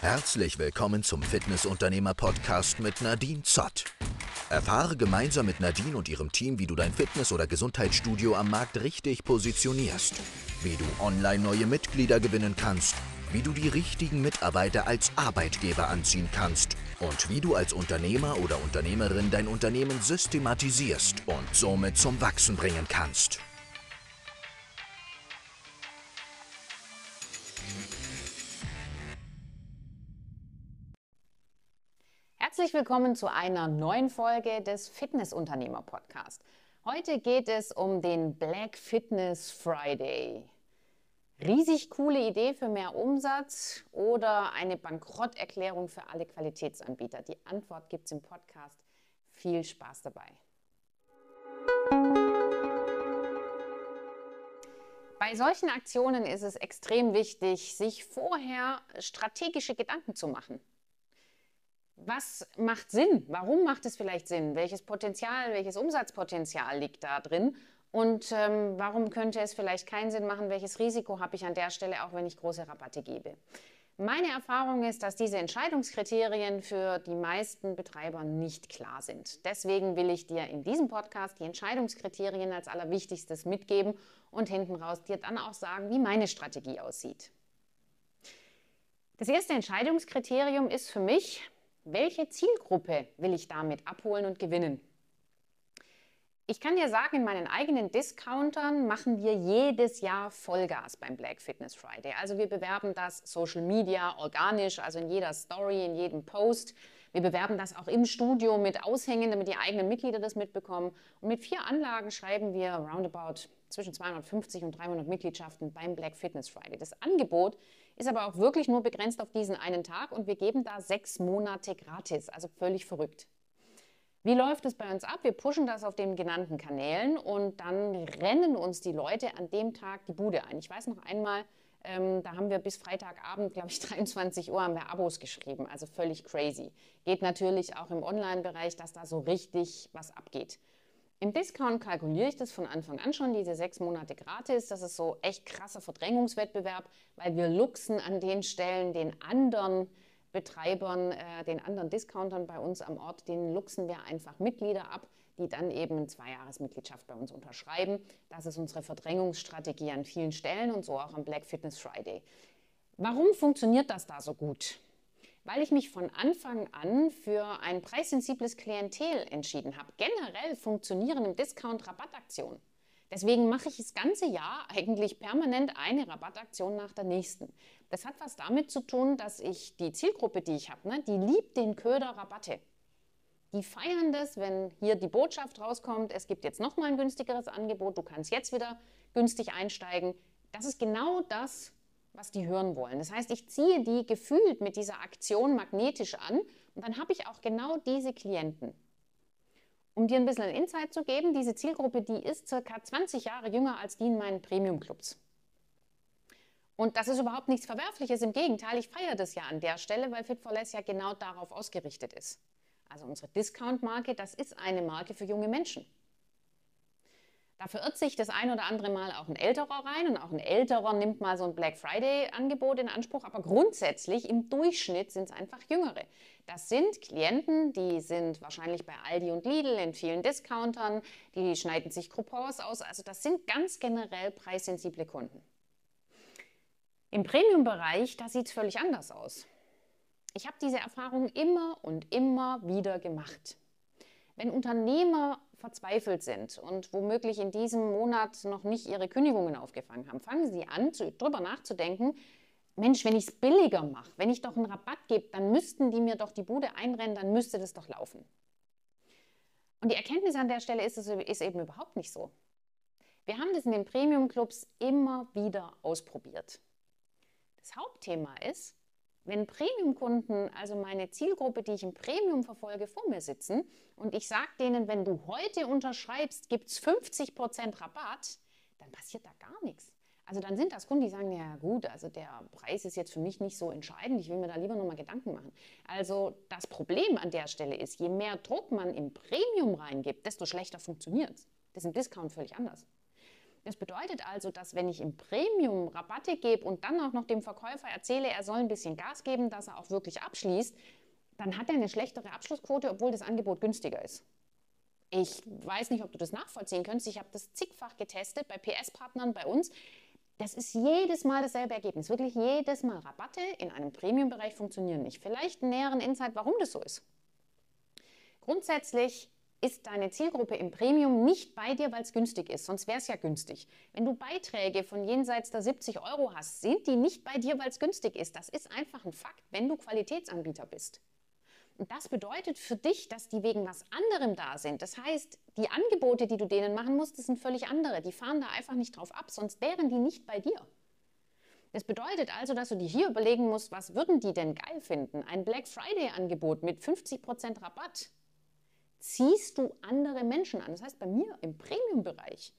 Herzlich willkommen zum Fitnessunternehmer-Podcast mit Nadine Zott. Erfahre gemeinsam mit Nadine und ihrem Team, wie du dein Fitness- oder Gesundheitsstudio am Markt richtig positionierst, wie du online neue Mitglieder gewinnen kannst, wie du die richtigen Mitarbeiter als Arbeitgeber anziehen kannst und wie du als Unternehmer oder Unternehmerin dein Unternehmen systematisierst und somit zum Wachsen bringen kannst. Herzlich willkommen zu einer neuen Folge des Fitnessunternehmer Podcast. Heute geht es um den Black Fitness Friday. Riesig coole Idee für mehr Umsatz oder eine Bankrotterklärung für alle Qualitätsanbieter? Die Antwort gibt es im Podcast. Viel Spaß dabei. Bei solchen Aktionen ist es extrem wichtig, sich vorher strategische Gedanken zu machen. Was macht Sinn? Warum macht es vielleicht Sinn? Welches Potenzial, welches Umsatzpotenzial liegt da drin? Und ähm, warum könnte es vielleicht keinen Sinn machen? Welches Risiko habe ich an der Stelle, auch wenn ich große Rabatte gebe? Meine Erfahrung ist, dass diese Entscheidungskriterien für die meisten Betreiber nicht klar sind. Deswegen will ich dir in diesem Podcast die Entscheidungskriterien als allerwichtigstes mitgeben und hinten raus dir dann auch sagen, wie meine Strategie aussieht. Das erste Entscheidungskriterium ist für mich, welche Zielgruppe will ich damit abholen und gewinnen? Ich kann dir sagen, in meinen eigenen Discountern machen wir jedes Jahr Vollgas beim Black Fitness Friday. Also wir bewerben das Social Media organisch, also in jeder Story, in jedem Post. Wir bewerben das auch im Studio mit Aushängen, damit die eigenen Mitglieder das mitbekommen. Und mit vier Anlagen schreiben wir roundabout zwischen 250 und 300 Mitgliedschaften beim Black Fitness Friday. Das Angebot ist aber auch wirklich nur begrenzt auf diesen einen Tag und wir geben da sechs Monate gratis, also völlig verrückt. Wie läuft es bei uns ab? Wir pushen das auf den genannten Kanälen und dann rennen uns die Leute an dem Tag die Bude ein. Ich weiß noch einmal, ähm, da haben wir bis Freitagabend, glaube ich, 23 Uhr haben wir Abos geschrieben, also völlig crazy. Geht natürlich auch im Online-Bereich, dass da so richtig was abgeht. Im Discount kalkuliere ich das von Anfang an schon, diese sechs Monate gratis. Das ist so echt krasser Verdrängungswettbewerb, weil wir luxen an den Stellen den anderen Betreibern, äh, den anderen Discountern bei uns am Ort, denen luxen wir einfach Mitglieder ab, die dann eben eine Zweijahresmitgliedschaft bei uns unterschreiben. Das ist unsere Verdrängungsstrategie an vielen Stellen und so auch am Black Fitness Friday. Warum funktioniert das da so gut? Weil ich mich von Anfang an für ein preissensibles Klientel entschieden habe. Generell funktionieren im Discount Rabattaktionen. Deswegen mache ich das ganze Jahr eigentlich permanent eine Rabattaktion nach der nächsten. Das hat was damit zu tun, dass ich die Zielgruppe, die ich habe, ne, die liebt den Köder Rabatte. Die feiern das, wenn hier die Botschaft rauskommt, es gibt jetzt nochmal ein günstigeres Angebot, du kannst jetzt wieder günstig einsteigen. Das ist genau das, was die hören wollen. Das heißt, ich ziehe die gefühlt mit dieser Aktion magnetisch an und dann habe ich auch genau diese Klienten. Um dir ein bisschen ein Insight zu geben, diese Zielgruppe, die ist circa 20 Jahre jünger als die in meinen Premium-Clubs. Und das ist überhaupt nichts Verwerfliches. Im Gegenteil, ich feiere das ja an der Stelle, weil Fit for Less ja genau darauf ausgerichtet ist. Also unsere Discount-Marke, das ist eine Marke für junge Menschen. Da verirrt sich das ein oder andere Mal auch ein Älterer rein und auch ein Älterer nimmt mal so ein Black Friday-Angebot in Anspruch. Aber grundsätzlich im Durchschnitt sind es einfach Jüngere. Das sind Klienten, die sind wahrscheinlich bei Aldi und Lidl in vielen Discountern, die schneiden sich Coupons aus. Also das sind ganz generell preissensible Kunden. Im Premium-Bereich, da sieht es völlig anders aus. Ich habe diese Erfahrung immer und immer wieder gemacht. Wenn Unternehmer verzweifelt sind und womöglich in diesem Monat noch nicht ihre Kündigungen aufgefangen haben, fangen sie an, darüber nachzudenken, Mensch, wenn ich es billiger mache, wenn ich doch einen Rabatt gebe, dann müssten die mir doch die Bude einrennen, dann müsste das doch laufen. Und die Erkenntnis an der Stelle ist, es ist eben überhaupt nicht so. Wir haben das in den Premium-Clubs immer wieder ausprobiert. Das Hauptthema ist, wenn Premium-Kunden, also meine Zielgruppe, die ich im Premium verfolge, vor mir sitzen und ich sage denen, wenn du heute unterschreibst, gibt es 50% Rabatt, dann passiert da gar nichts. Also dann sind das Kunden, die sagen, ja gut, also der Preis ist jetzt für mich nicht so entscheidend, ich will mir da lieber nochmal Gedanken machen. Also das Problem an der Stelle ist, je mehr Druck man im Premium reingibt, desto schlechter funktioniert es. Das ist im Discount völlig anders. Das bedeutet also, dass wenn ich im Premium Rabatte gebe und dann auch noch dem Verkäufer erzähle, er soll ein bisschen Gas geben, dass er auch wirklich abschließt, dann hat er eine schlechtere Abschlussquote, obwohl das Angebot günstiger ist. Ich weiß nicht, ob du das nachvollziehen kannst. Ich habe das zigfach getestet bei PS-Partnern bei uns. Das ist jedes Mal dasselbe Ergebnis. Wirklich jedes Mal. Rabatte in einem Premium-Bereich funktionieren nicht. Vielleicht einen näheren Insight, warum das so ist. Grundsätzlich ist deine Zielgruppe im Premium nicht bei dir, weil es günstig ist. Sonst wäre es ja günstig. Wenn du Beiträge von jenseits der 70 Euro hast, sind die nicht bei dir, weil es günstig ist. Das ist einfach ein Fakt, wenn du Qualitätsanbieter bist. Und das bedeutet für dich, dass die wegen was anderem da sind. Das heißt, die Angebote, die du denen machen musst, sind völlig andere. Die fahren da einfach nicht drauf ab, sonst wären die nicht bei dir. Das bedeutet also, dass du dir hier überlegen musst, was würden die denn geil finden? Ein Black Friday-Angebot mit 50% Rabatt. Ziehst du andere Menschen an? Das heißt, bei mir im Premium-Bereich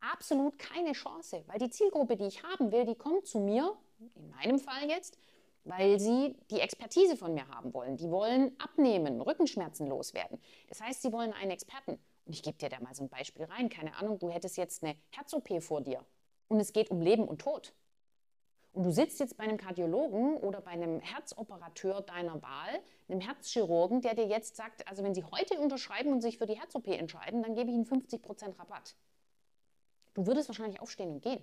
absolut keine Chance, weil die Zielgruppe, die ich haben will, die kommt zu mir, in meinem Fall jetzt, weil sie die Expertise von mir haben wollen. Die wollen abnehmen, Rückenschmerzen loswerden. Das heißt, sie wollen einen Experten. Und ich gebe dir da mal so ein Beispiel rein. Keine Ahnung, du hättest jetzt eine Herz-OP vor dir und es geht um Leben und Tod. Und du sitzt jetzt bei einem Kardiologen oder bei einem Herzoperateur deiner Wahl, einem Herzchirurgen, der dir jetzt sagt, also wenn Sie heute unterschreiben und sich für die Herz-OP entscheiden, dann gebe ich Ihnen 50% Rabatt. Du würdest wahrscheinlich aufstehen und gehen.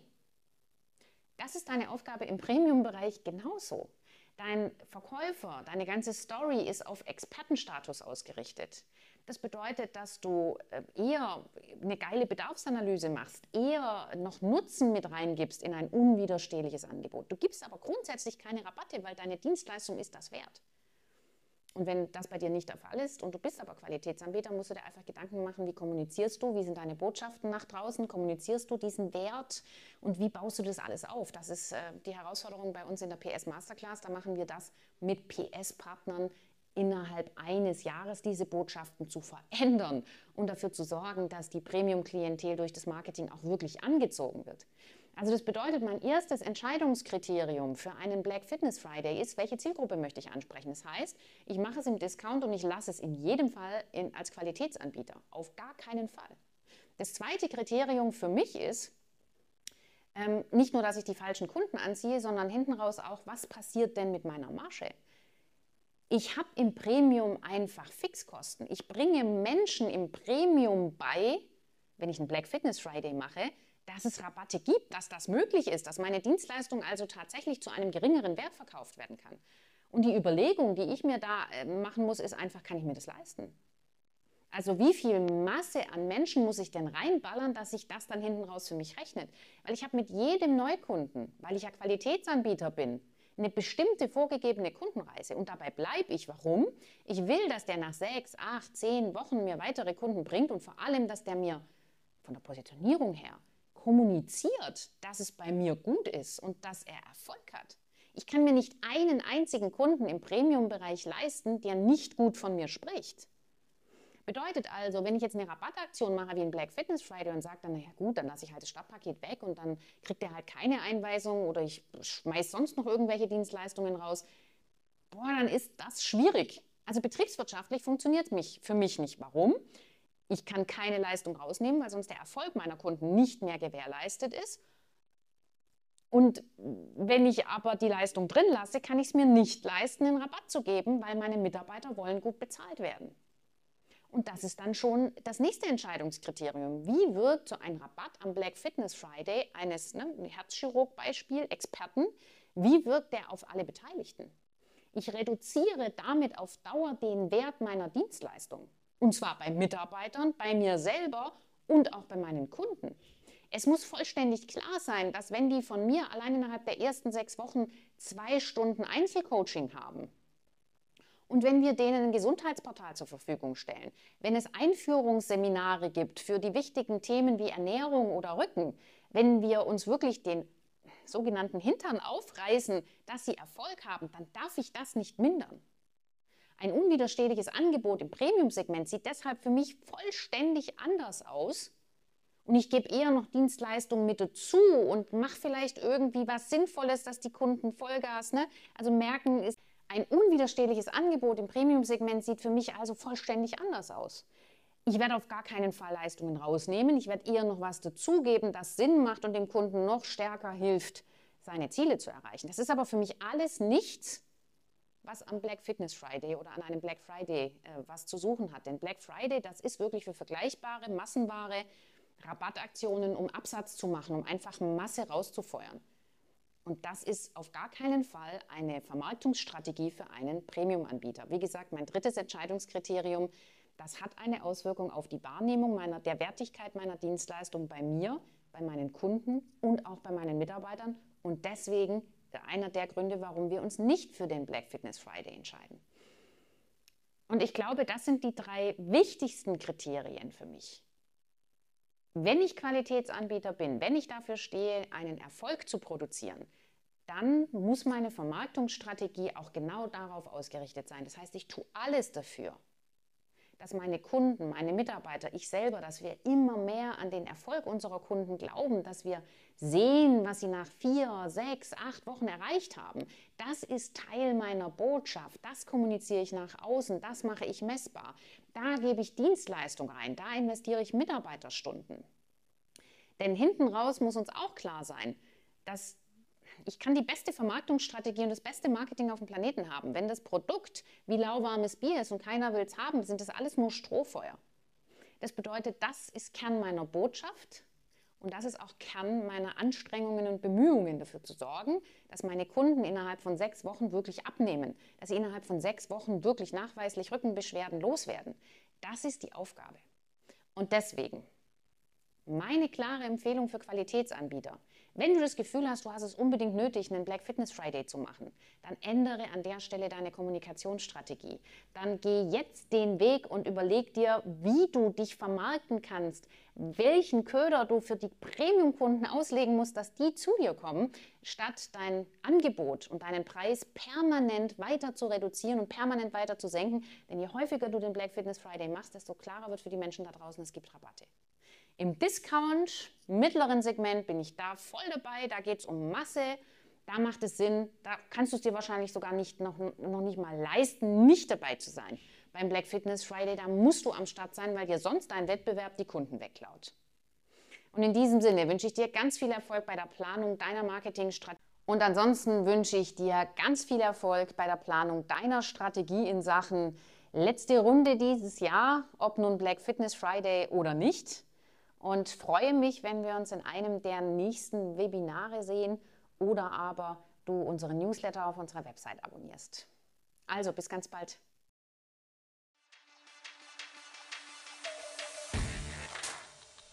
Das ist deine Aufgabe im Premium-Bereich genauso. Dein Verkäufer, deine ganze Story ist auf Expertenstatus ausgerichtet. Das bedeutet, dass du äh, eher eine geile Bedarfsanalyse machst, eher noch Nutzen mit reingibst in ein unwiderstehliches Angebot. Du gibst aber grundsätzlich keine Rabatte, weil deine Dienstleistung ist das wert. Und wenn das bei dir nicht der Fall ist und du bist aber Qualitätsanbieter, musst du dir einfach Gedanken machen, wie kommunizierst du, wie sind deine Botschaften nach draußen, kommunizierst du diesen Wert und wie baust du das alles auf? Das ist äh, die Herausforderung bei uns in der PS Masterclass. Da machen wir das mit PS-Partnern innerhalb eines Jahres diese Botschaften zu verändern und dafür zu sorgen, dass die Premium-Klientel durch das Marketing auch wirklich angezogen wird. Also das bedeutet, mein erstes Entscheidungskriterium für einen Black Fitness Friday ist, welche Zielgruppe möchte ich ansprechen. Das heißt, ich mache es im Discount und ich lasse es in jedem Fall in, als Qualitätsanbieter. Auf gar keinen Fall. Das zweite Kriterium für mich ist, ähm, nicht nur, dass ich die falschen Kunden anziehe, sondern hinten raus auch, was passiert denn mit meiner Marge? Ich habe im Premium einfach Fixkosten. Ich bringe Menschen im Premium bei, wenn ich einen Black Fitness Friday mache, dass es Rabatte gibt, dass das möglich ist, dass meine Dienstleistung also tatsächlich zu einem geringeren Wert verkauft werden kann. Und die Überlegung, die ich mir da äh, machen muss, ist einfach, kann ich mir das leisten? Also wie viel Masse an Menschen muss ich denn reinballern, dass sich das dann hinten raus für mich rechnet? Weil ich habe mit jedem Neukunden, weil ich ja Qualitätsanbieter bin, eine bestimmte vorgegebene Kundenreise. Und dabei bleibe ich. Warum? Ich will, dass der nach sechs, acht, zehn Wochen mir weitere Kunden bringt und vor allem, dass der mir von der Positionierung her kommuniziert, dass es bei mir gut ist und dass er Erfolg hat. Ich kann mir nicht einen einzigen Kunden im Premium-Bereich leisten, der nicht gut von mir spricht. Bedeutet also, wenn ich jetzt eine Rabattaktion mache wie ein Black Fitness Friday und sage dann, naja gut, dann lasse ich halt das Stadtpaket weg und dann kriegt er halt keine Einweisung oder ich schmeiße sonst noch irgendwelche Dienstleistungen raus, boah, dann ist das schwierig. Also betriebswirtschaftlich funktioniert mich für mich nicht. Warum? Ich kann keine Leistung rausnehmen, weil sonst der Erfolg meiner Kunden nicht mehr gewährleistet ist. Und wenn ich aber die Leistung drin lasse, kann ich es mir nicht leisten, einen Rabatt zu geben, weil meine Mitarbeiter wollen gut bezahlt werden. Und das ist dann schon das nächste Entscheidungskriterium. Wie wirkt so ein Rabatt am Black Fitness Friday eines ne, Herzchirurg-Beispiel, Experten, wie wirkt der auf alle Beteiligten? Ich reduziere damit auf Dauer den Wert meiner Dienstleistung. Und zwar bei Mitarbeitern, bei mir selber und auch bei meinen Kunden. Es muss vollständig klar sein, dass wenn die von mir allein innerhalb der ersten sechs Wochen zwei Stunden Einzelcoaching haben und wenn wir denen ein Gesundheitsportal zur Verfügung stellen, wenn es Einführungsseminare gibt für die wichtigen Themen wie Ernährung oder Rücken, wenn wir uns wirklich den sogenannten Hintern aufreißen, dass sie Erfolg haben, dann darf ich das nicht mindern. Ein unwiderstehliches Angebot im Premium-Segment sieht deshalb für mich vollständig anders aus. Und ich gebe eher noch Dienstleistungen mit dazu und mache vielleicht irgendwie was Sinnvolles, dass die Kunden Vollgas, ne? also merken, ist ein unwiderstehliches Angebot im Premium-Segment sieht für mich also vollständig anders aus. Ich werde auf gar keinen Fall Leistungen rausnehmen. Ich werde eher noch was dazugeben, das Sinn macht und dem Kunden noch stärker hilft, seine Ziele zu erreichen. Das ist aber für mich alles nichts, was am Black Fitness Friday oder an einem Black Friday äh, was zu suchen hat. Denn Black Friday, das ist wirklich für vergleichbare, massenware Rabattaktionen, um Absatz zu machen, um einfach Masse rauszufeuern. Und das ist auf gar keinen Fall eine Vermarktungsstrategie für einen Premium-Anbieter. Wie gesagt, mein drittes Entscheidungskriterium, das hat eine Auswirkung auf die Wahrnehmung meiner, der Wertigkeit meiner Dienstleistung bei mir, bei meinen Kunden und auch bei meinen Mitarbeitern. Und deswegen einer der Gründe, warum wir uns nicht für den Black Fitness Friday entscheiden. Und ich glaube, das sind die drei wichtigsten Kriterien für mich. Wenn ich Qualitätsanbieter bin, wenn ich dafür stehe, einen Erfolg zu produzieren, dann muss meine Vermarktungsstrategie auch genau darauf ausgerichtet sein. Das heißt, ich tue alles dafür, dass meine Kunden, meine Mitarbeiter, ich selber, dass wir immer mehr an den Erfolg unserer Kunden glauben, dass wir sehen, was sie nach vier, sechs, acht Wochen erreicht haben. Das ist Teil meiner Botschaft. Das kommuniziere ich nach außen. Das mache ich messbar. Da gebe ich Dienstleistung rein. Da investiere ich Mitarbeiterstunden. Denn hinten raus muss uns auch klar sein, dass ich kann die beste Vermarktungsstrategie und das beste Marketing auf dem Planeten haben. Wenn das Produkt wie lauwarmes Bier ist und keiner will es haben, sind das alles nur Strohfeuer. Das bedeutet, das ist Kern meiner Botschaft und das ist auch Kern meiner Anstrengungen und Bemühungen dafür zu sorgen, dass meine Kunden innerhalb von sechs Wochen wirklich abnehmen, dass sie innerhalb von sechs Wochen wirklich nachweislich Rückenbeschwerden loswerden. Das ist die Aufgabe. Und deswegen meine klare Empfehlung für Qualitätsanbieter. Wenn du das Gefühl hast, du hast es unbedingt nötig, einen Black Fitness Friday zu machen, dann ändere an der Stelle deine Kommunikationsstrategie. Dann geh jetzt den Weg und überleg dir, wie du dich vermarkten kannst, welchen Köder du für die Premium-Kunden auslegen musst, dass die zu dir kommen, statt dein Angebot und deinen Preis permanent weiter zu reduzieren und permanent weiter zu senken. Denn je häufiger du den Black Fitness Friday machst, desto klarer wird für die Menschen da draußen, es gibt Rabatte. Im Discount, mittleren Segment bin ich da voll dabei. Da geht es um Masse. Da macht es Sinn. Da kannst du es dir wahrscheinlich sogar nicht, noch, noch nicht mal leisten, nicht dabei zu sein. Beim Black Fitness Friday, da musst du am Start sein, weil dir sonst dein Wettbewerb die Kunden wegklaut. Und in diesem Sinne wünsche ich dir ganz viel Erfolg bei der Planung deiner Marketingstrategie. Und ansonsten wünsche ich dir ganz viel Erfolg bei der Planung deiner Strategie in Sachen letzte Runde dieses Jahr, ob nun Black Fitness Friday oder nicht und freue mich, wenn wir uns in einem der nächsten Webinare sehen oder aber du unsere Newsletter auf unserer Website abonnierst. Also bis ganz bald.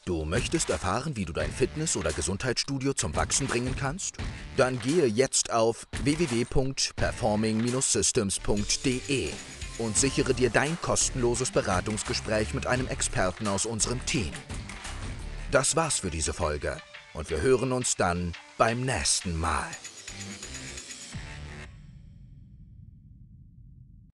Du möchtest erfahren, wie du dein Fitness- oder Gesundheitsstudio zum Wachsen bringen kannst? Dann gehe jetzt auf www.performing-systems.de und sichere dir dein kostenloses Beratungsgespräch mit einem Experten aus unserem Team. Das war's für diese Folge und wir hören uns dann beim nächsten Mal.